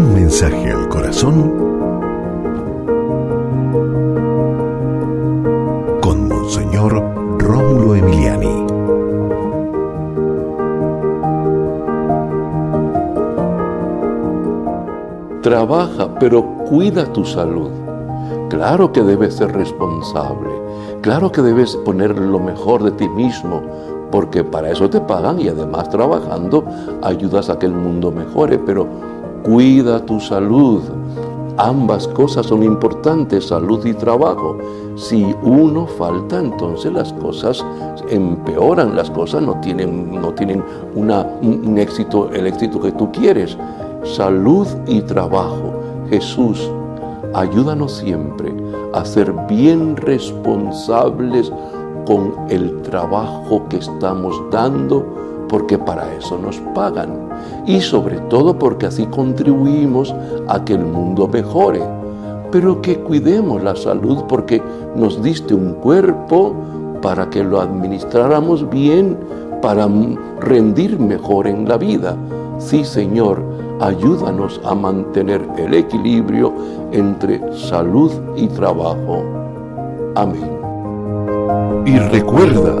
mensaje al corazón con Monseñor Rómulo Emiliani. Trabaja, pero cuida tu salud. Claro que debes ser responsable. Claro que debes poner lo mejor de ti mismo, porque para eso te pagan y además trabajando ayudas a que el mundo mejore, pero cuida tu salud. Ambas cosas son importantes, salud y trabajo. Si uno falta, entonces las cosas empeoran, las cosas no tienen, no tienen un éxito, el éxito que tú quieres. Salud y trabajo. Jesús, ayúdanos siempre a ser bien responsables con el trabajo que estamos dando, porque para eso nos pagan. Y sobre todo porque así contribuimos a que el mundo mejore. Pero que cuidemos la salud porque nos diste un cuerpo para que lo administráramos bien, para rendir mejor en la vida. Sí, Señor, ayúdanos a mantener el equilibrio entre salud y trabajo. Amén. Y recuerda,